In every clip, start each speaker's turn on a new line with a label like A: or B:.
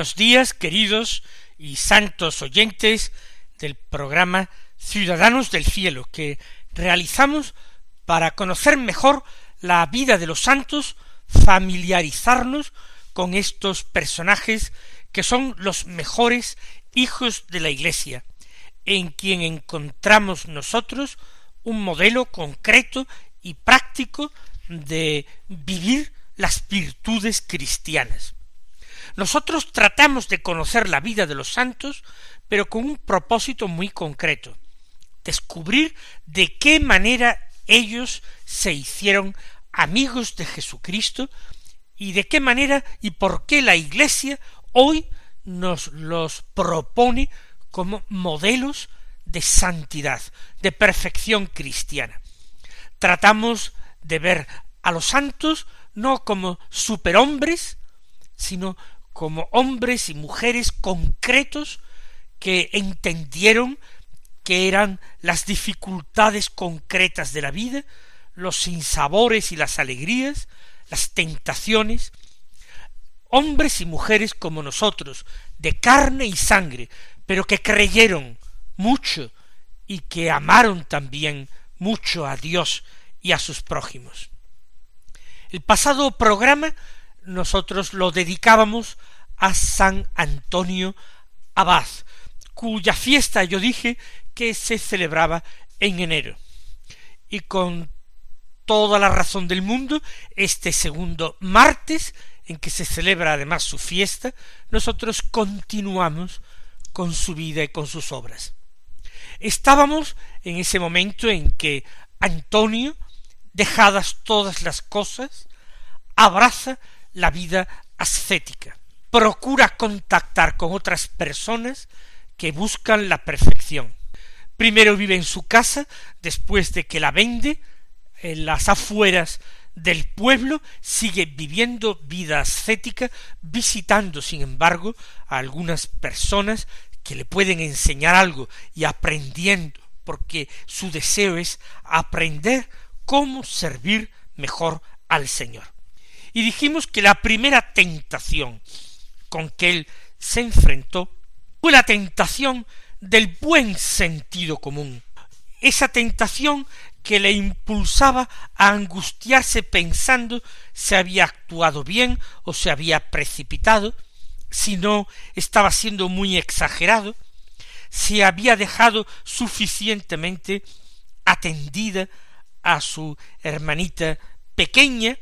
A: Buenos días, queridos y santos oyentes del programa Ciudadanos del Cielo, que realizamos para conocer mejor la vida de los santos, familiarizarnos con estos personajes que son los mejores hijos de la Iglesia, en quien encontramos nosotros un modelo concreto y práctico de vivir las virtudes cristianas. Nosotros tratamos de conocer la vida de los santos, pero con un propósito muy concreto, descubrir de qué manera ellos se hicieron amigos de Jesucristo y de qué manera y por qué la Iglesia hoy nos los propone como modelos de santidad, de perfección cristiana. Tratamos de ver a los santos no como superhombres, sino como hombres y mujeres concretos que entendieron que eran las dificultades concretas de la vida, los sinsabores y las alegrías, las tentaciones, hombres y mujeres como nosotros, de carne y sangre, pero que creyeron mucho y que amaron también mucho a Dios y a sus prójimos. El pasado programa nosotros lo dedicábamos a San Antonio Abad, cuya fiesta yo dije que se celebraba en enero. Y con toda la razón del mundo, este segundo martes, en que se celebra además su fiesta, nosotros continuamos con su vida y con sus obras. Estábamos en ese momento en que Antonio, dejadas todas las cosas, abraza la vida ascética, procura contactar con otras personas que buscan la perfección. Primero vive en su casa, después de que la vende, en las afueras del pueblo, sigue viviendo vida ascética, visitando, sin embargo, a algunas personas que le pueden enseñar algo y aprendiendo, porque su deseo es aprender cómo servir mejor al Señor. Y dijimos que la primera tentación con que él se enfrentó fue la tentación del buen sentido común, esa tentación que le impulsaba a angustiarse pensando si había actuado bien o se había precipitado, si no estaba siendo muy exagerado, si había dejado suficientemente atendida a su hermanita pequeña,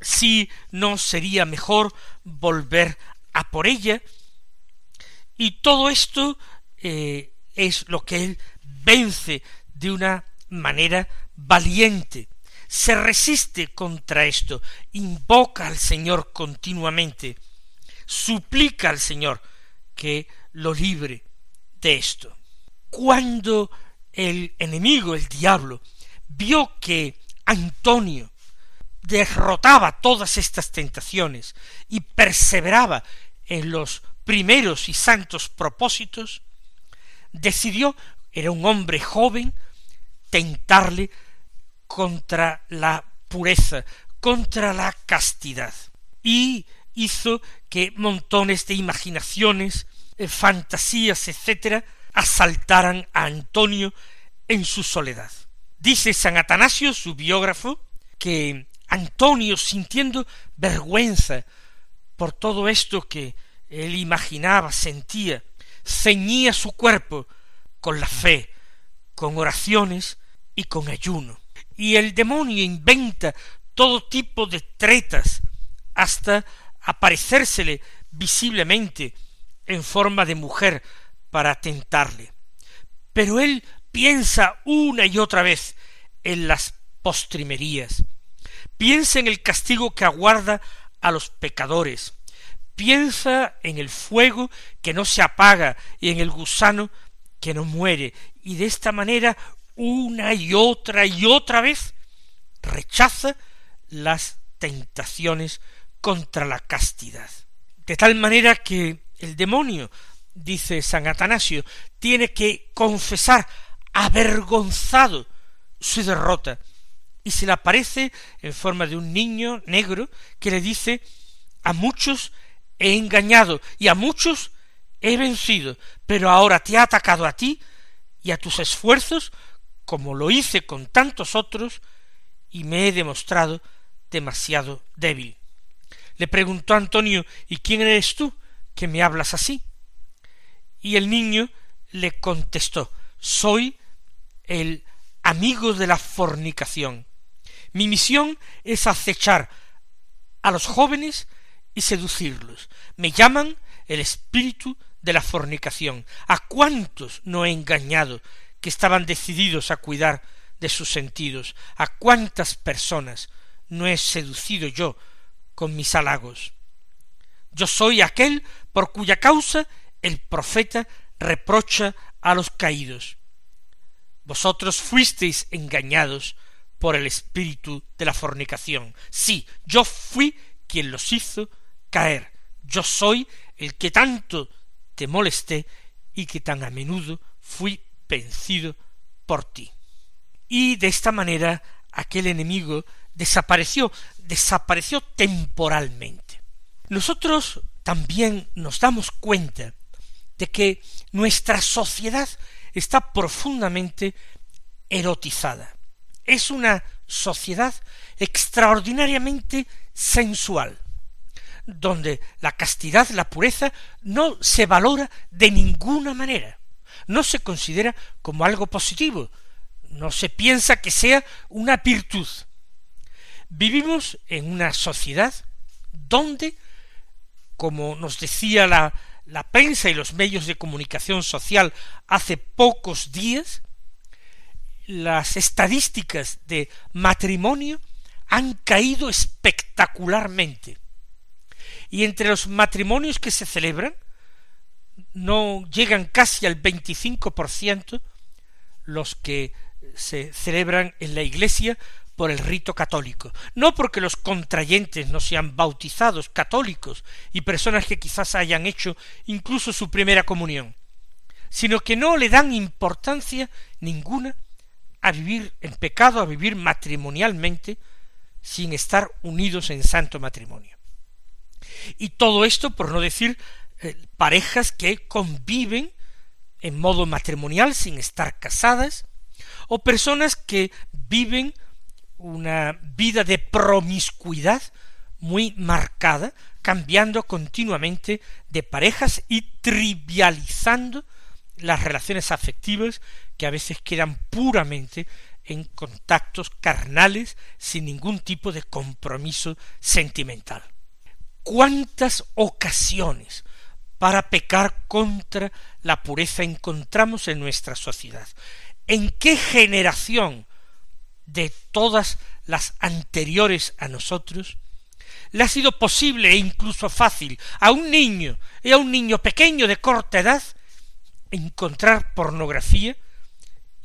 A: si no sería mejor volver a por ella. Y todo esto eh, es lo que él vence de una manera valiente, se resiste contra esto, invoca al Señor continuamente, suplica al Señor que lo libre de esto. Cuando el enemigo, el diablo, vio que Antonio derrotaba todas estas tentaciones y perseveraba en los primeros y santos propósitos, decidió, era un hombre joven, tentarle contra la pureza, contra la castidad, y hizo que montones de imaginaciones, eh, fantasías, etcétera, asaltaran a Antonio en su soledad. Dice San Atanasio, su biógrafo, que Antonio, sintiendo vergüenza por todo esto que él imaginaba, sentía, ceñía su cuerpo con la fe, con oraciones y con ayuno. Y el demonio inventa todo tipo de tretas, hasta aparecérsele visiblemente en forma de mujer para tentarle. Pero él piensa una y otra vez en las postrimerías, piensa en el castigo que aguarda a los pecadores, piensa en el fuego que no se apaga y en el gusano que no muere, y de esta manera una y otra y otra vez rechaza las tentaciones contra la castidad. De tal manera que el demonio, dice San Atanasio, tiene que confesar avergonzado su derrota, y se le aparece en forma de un niño negro que le dice a muchos he engañado y a muchos he vencido, pero ahora te ha atacado a ti y a tus esfuerzos, como lo hice con tantos otros, y me he demostrado demasiado débil. Le preguntó Antonio ¿Y quién eres tú que me hablas así? Y el niño le contestó Soy el amigo de la fornicación. Mi misión es acechar a los jóvenes y seducirlos. Me llaman el espíritu de la fornicación. ¿A cuántos no he engañado que estaban decididos a cuidar de sus sentidos? ¿A cuántas personas no he seducido yo con mis halagos? Yo soy aquel por cuya causa el profeta reprocha a los caídos. Vosotros fuisteis engañados por el espíritu de la fornicación. Sí, yo fui quien los hizo caer. Yo soy el que tanto te molesté y que tan a menudo fui vencido por ti. Y de esta manera aquel enemigo desapareció, desapareció temporalmente. Nosotros también nos damos cuenta de que nuestra sociedad está profundamente erotizada. Es una sociedad extraordinariamente sensual, donde la castidad, la pureza, no se valora de ninguna manera, no se considera como algo positivo, no se piensa que sea una virtud. Vivimos en una sociedad donde, como nos decía la, la prensa y los medios de comunicación social hace pocos días, las estadísticas de matrimonio han caído espectacularmente. Y entre los matrimonios que se celebran, no llegan casi al 25% los que se celebran en la iglesia por el rito católico, no porque los contrayentes no sean bautizados católicos y personas que quizás hayan hecho incluso su primera comunión, sino que no le dan importancia ninguna a vivir en pecado, a vivir matrimonialmente, sin estar unidos en santo matrimonio. Y todo esto, por no decir eh, parejas que conviven en modo matrimonial sin estar casadas, o personas que viven una vida de promiscuidad muy marcada, cambiando continuamente de parejas y trivializando las relaciones afectivas que a veces quedan puramente en contactos carnales sin ningún tipo de compromiso sentimental. ¿Cuántas ocasiones para pecar contra la pureza encontramos en nuestra sociedad? ¿En qué generación de todas las anteriores a nosotros le ha sido posible e incluso fácil a un niño y a un niño pequeño de corta edad encontrar pornografía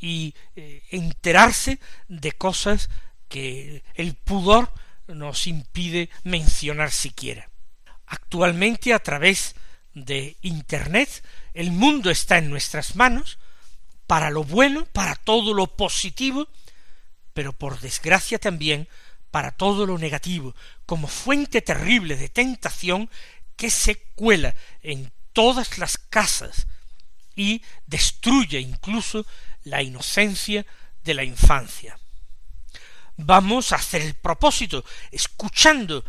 A: y eh, enterarse de cosas que el pudor nos impide mencionar siquiera. Actualmente a través de Internet el mundo está en nuestras manos para lo bueno, para todo lo positivo, pero por desgracia también para todo lo negativo, como fuente terrible de tentación que se cuela en todas las casas y destruye incluso la inocencia de la infancia. Vamos a hacer el propósito, escuchando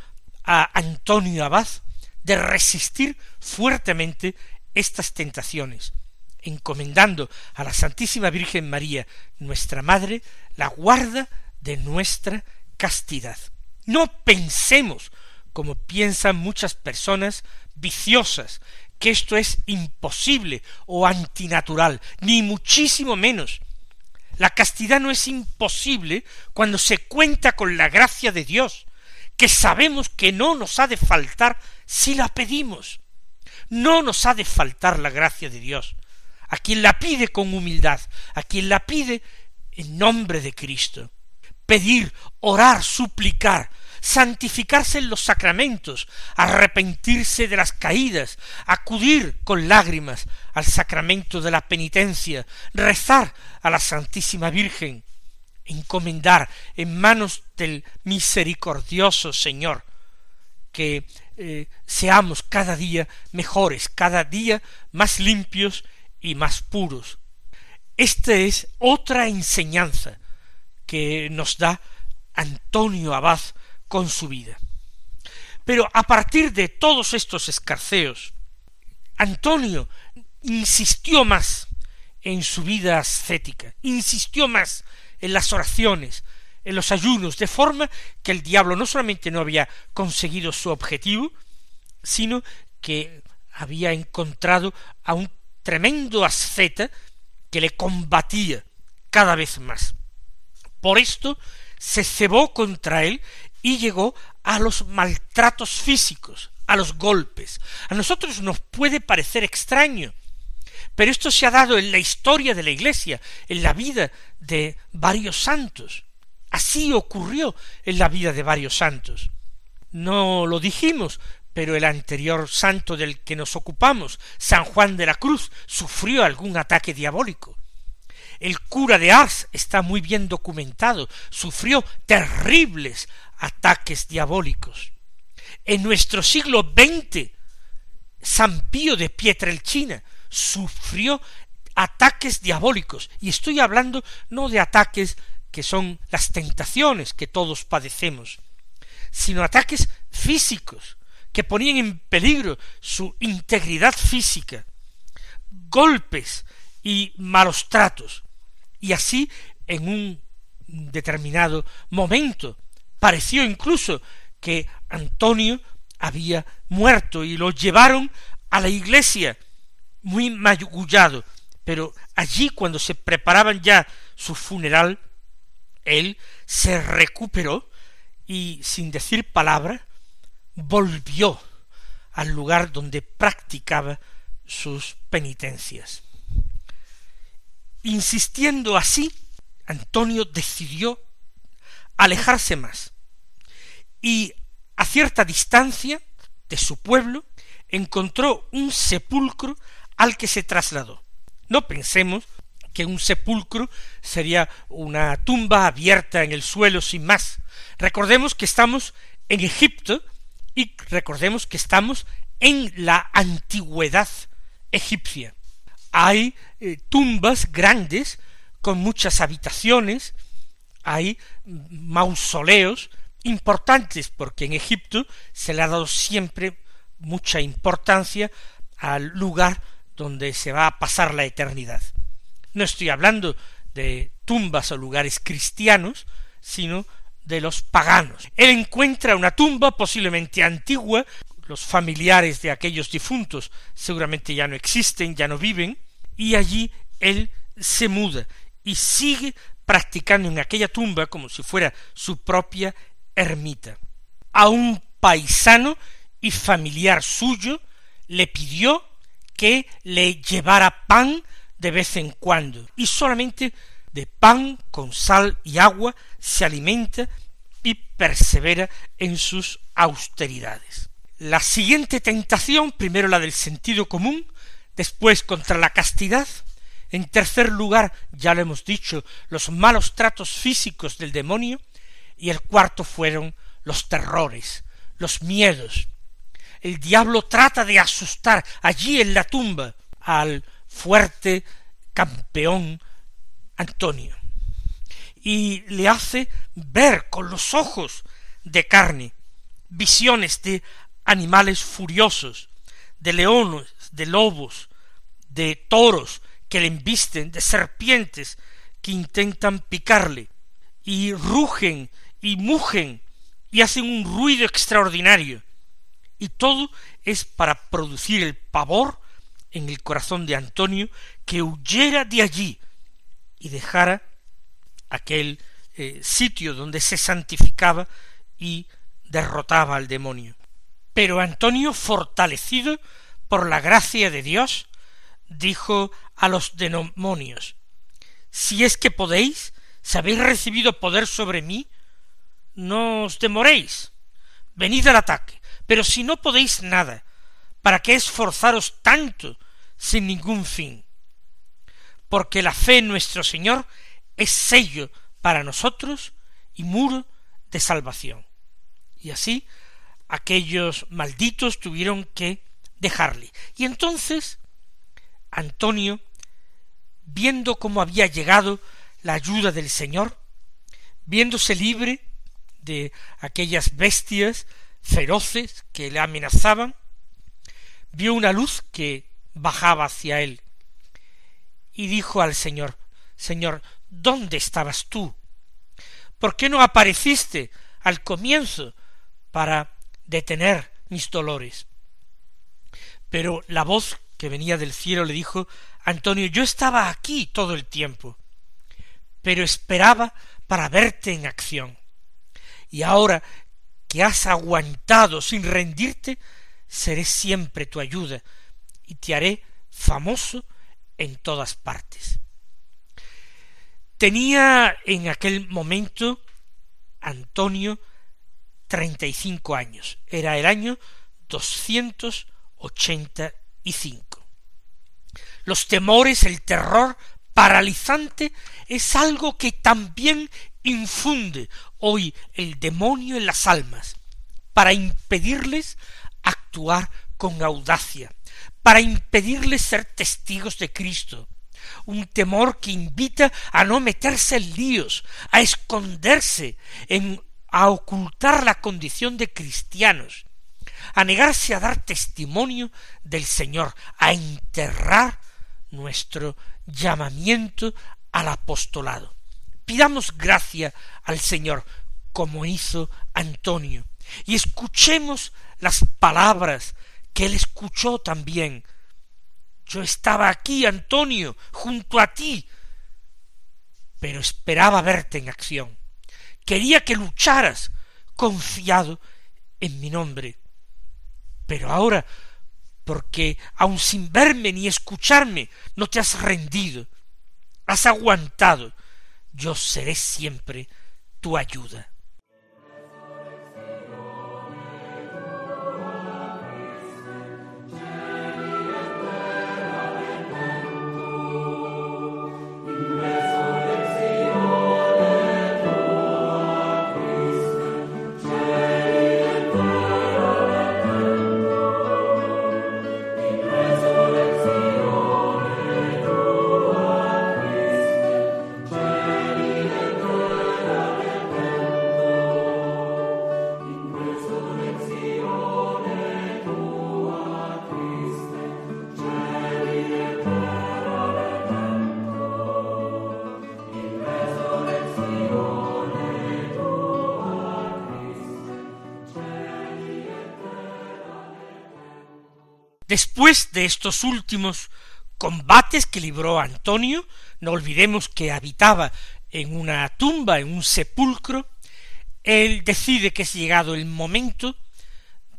A: a Antonio Abad, de resistir fuertemente estas tentaciones, encomendando a la Santísima Virgen María, nuestra Madre, la guarda de nuestra castidad. No pensemos, como piensan muchas personas viciosas, que esto es imposible o antinatural, ni muchísimo menos. La castidad no es imposible cuando se cuenta con la gracia de Dios, que sabemos que no nos ha de faltar si la pedimos. No nos ha de faltar la gracia de Dios. A quien la pide con humildad, a quien la pide en nombre de Cristo. Pedir, orar, suplicar, santificarse en los sacramentos, arrepentirse de las caídas, acudir con lágrimas al sacramento de la penitencia, rezar a la Santísima Virgen, encomendar en manos del misericordioso Señor que eh, seamos cada día mejores, cada día más limpios y más puros. Esta es otra enseñanza que nos da Antonio Abad con su vida. Pero a partir de todos estos escarceos, Antonio insistió más en su vida ascética, insistió más en las oraciones, en los ayunos, de forma que el diablo no solamente no había conseguido su objetivo, sino que había encontrado a un tremendo asceta que le combatía cada vez más. Por esto se cebó contra él y llegó a los maltratos físicos, a los golpes. A nosotros nos puede parecer extraño, pero esto se ha dado en la historia de la Iglesia, en la vida de varios santos. Así ocurrió en la vida de varios santos. No lo dijimos, pero el anterior santo del que nos ocupamos, San Juan de la Cruz, sufrió algún ataque diabólico. El cura de Ars está muy bien documentado, sufrió terribles ataques diabólicos. En nuestro siglo XX, San Pío de Pietrelcina sufrió ataques diabólicos, y estoy hablando no de ataques que son las tentaciones que todos padecemos, sino ataques físicos, que ponían en peligro su integridad física, golpes y malos tratos. Y así, en un determinado momento, pareció incluso que Antonio había muerto y lo llevaron a la iglesia muy magullado, pero allí cuando se preparaban ya su funeral, él se recuperó y sin decir palabra volvió al lugar donde practicaba sus penitencias. Insistiendo así, Antonio decidió alejarse más y a cierta distancia de su pueblo encontró un sepulcro al que se trasladó. No pensemos que un sepulcro sería una tumba abierta en el suelo sin más. Recordemos que estamos en Egipto y recordemos que estamos en la antigüedad egipcia. Hay eh, tumbas grandes con muchas habitaciones, hay mausoleos importantes porque en Egipto se le ha dado siempre mucha importancia al lugar donde se va a pasar la eternidad. No estoy hablando de tumbas o lugares cristianos, sino de los paganos. Él encuentra una tumba posiblemente antigua, los familiares de aquellos difuntos seguramente ya no existen, ya no viven, y allí él se muda y sigue practicando en aquella tumba como si fuera su propia ermita. A un paisano y familiar suyo le pidió que le llevara pan de vez en cuando, y solamente de pan con sal y agua se alimenta y persevera en sus austeridades. La siguiente tentación, primero la del sentido común, después contra la castidad, en tercer lugar, ya lo hemos dicho, los malos tratos físicos del demonio, y el cuarto fueron los terrores, los miedos. El diablo trata de asustar allí en la tumba al fuerte campeón Antonio y le hace ver con los ojos de carne visiones de animales furiosos, de leones, de lobos, de toros que le embisten, de serpientes que intentan picarle, y rugen y mugen y hacen un ruido extraordinario. Y todo es para producir el pavor en el corazón de Antonio que huyera de allí y dejara aquel eh, sitio donde se santificaba y derrotaba al demonio. Pero Antonio, fortalecido por la gracia de Dios, dijo a los demonios, si es que podéis, si habéis recibido poder sobre mí, no os demoréis, venid al ataque, pero si no podéis nada, ¿para qué esforzaros tanto sin ningún fin? Porque la fe en nuestro Señor es sello para nosotros y muro de salvación. Y así aquellos malditos tuvieron que dejarle. Y entonces Antonio, viendo cómo había llegado la ayuda del Señor, viéndose libre de aquellas bestias feroces que le amenazaban, vio una luz que bajaba hacia él y dijo al Señor, Señor, ¿dónde estabas tú? ¿Por qué no apareciste al comienzo para detener mis dolores? Pero la voz que venía del cielo le dijo, Antonio, yo estaba aquí todo el tiempo, pero esperaba para verte en acción. Y ahora que has aguantado sin rendirte, seré siempre tu ayuda y te haré famoso en todas partes. Tenía en aquel momento Antonio treinta y cinco años. Era el año doscientos ochenta y cinco. Los temores, el terror paralizante es algo que también infunde hoy el demonio en las almas para impedirles actuar con audacia, para impedirles ser testigos de Cristo, un temor que invita a no meterse en líos, a esconderse, en, a ocultar la condición de cristianos, a negarse a dar testimonio del Señor, a enterrar nuestro llamamiento al apostolado. Pidamos gracia al Señor, como hizo Antonio, y escuchemos las palabras que él escuchó también. Yo estaba aquí, Antonio, junto a ti, pero esperaba verte en acción. Quería que lucharas confiado en mi nombre. Pero ahora, porque aun sin verme ni escucharme, no te has rendido, has aguantado, yo seré siempre tu ayuda. Después de estos últimos combates que libró Antonio, no olvidemos que habitaba en una tumba, en un sepulcro, él decide que es llegado el momento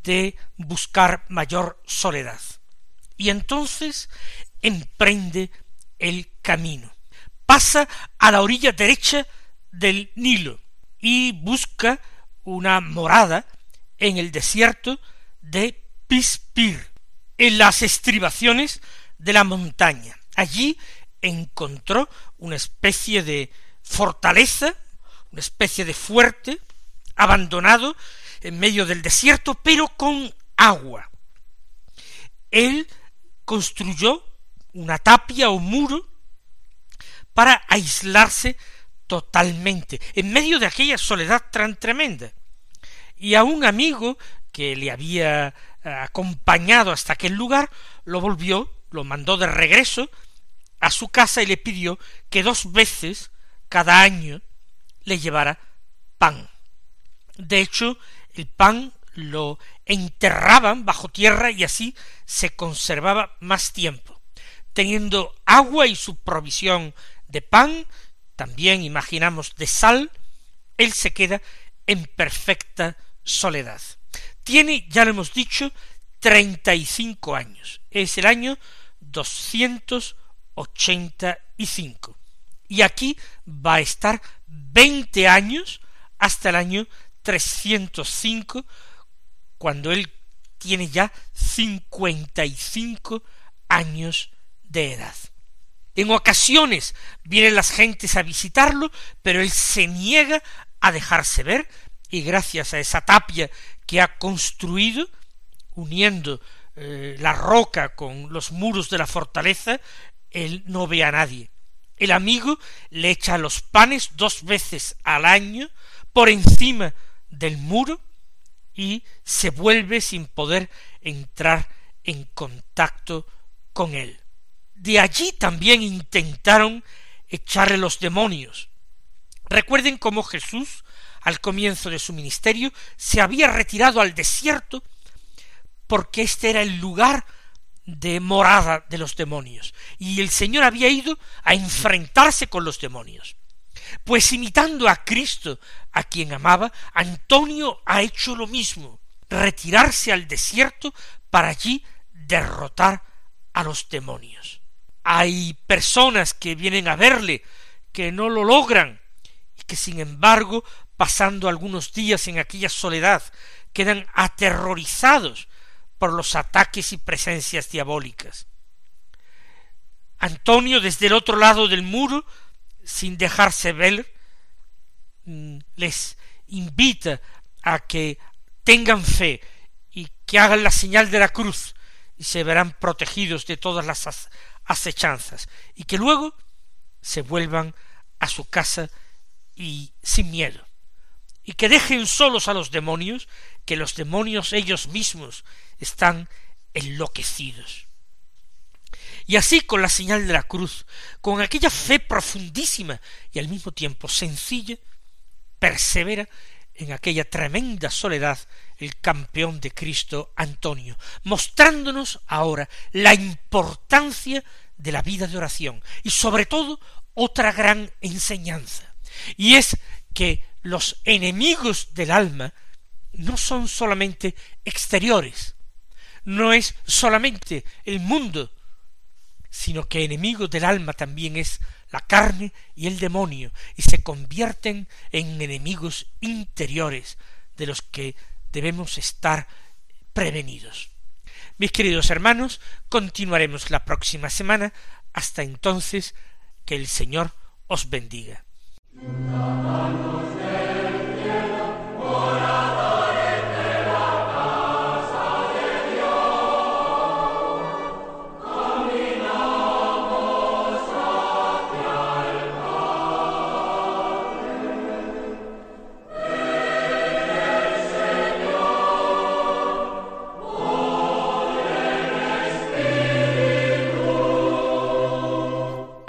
A: de buscar mayor soledad. Y entonces emprende el camino. Pasa a la orilla derecha del Nilo y busca una morada en el desierto de Pispir en las estribaciones de la montaña. Allí encontró una especie de fortaleza, una especie de fuerte, abandonado en medio del desierto, pero con agua. Él construyó una tapia o muro para aislarse totalmente, en medio de aquella soledad tan tremenda. Y a un amigo que le había acompañado hasta aquel lugar, lo volvió, lo mandó de regreso a su casa y le pidió que dos veces cada año le llevara pan. De hecho, el pan lo enterraban bajo tierra y así se conservaba más tiempo. Teniendo agua y su provisión de pan, también imaginamos de sal, él se queda en perfecta soledad. Tiene, ya lo hemos dicho, treinta y cinco años. Es el año doscientos ochenta y cinco. Y aquí va a estar veinte años hasta el año trescientos cinco, cuando él tiene ya cincuenta y cinco años de edad. En ocasiones vienen las gentes a visitarlo, pero él se niega a dejarse ver, y gracias a esa tapia que ha construido, uniendo eh, la roca con los muros de la fortaleza, él no ve a nadie. El amigo le echa los panes dos veces al año por encima del muro y se vuelve sin poder entrar en contacto con él. De allí también intentaron echarle los demonios. Recuerden cómo Jesús, al comienzo de su ministerio, se había retirado al desierto porque este era el lugar de morada de los demonios, y el Señor había ido a enfrentarse con los demonios. Pues imitando a Cristo, a quien amaba, Antonio ha hecho lo mismo, retirarse al desierto para allí derrotar a los demonios. Hay personas que vienen a verle, que no lo logran, y que sin embargo, pasando algunos días en aquella soledad, quedan aterrorizados por los ataques y presencias diabólicas. Antonio, desde el otro lado del muro, sin dejarse ver, mm, les invita a que tengan fe y que hagan la señal de la cruz y se verán protegidos de todas las acechanzas y que luego se vuelvan a su casa y sin miedo y que dejen solos a los demonios que los demonios ellos mismos están enloquecidos. Y así con la señal de la cruz con aquella fe profundísima y al mismo tiempo sencilla persevera en aquella tremenda soledad el campeón de Cristo Antonio, mostrándonos ahora la importancia de la vida de oración y sobre todo otra gran enseñanza, y es que los enemigos del alma no son solamente exteriores, no es solamente el mundo, sino que enemigo del alma también es la carne y el demonio, y se convierten en enemigos interiores de los que debemos estar prevenidos. Mis queridos hermanos, continuaremos la próxima semana. Hasta entonces, que el Señor os bendiga.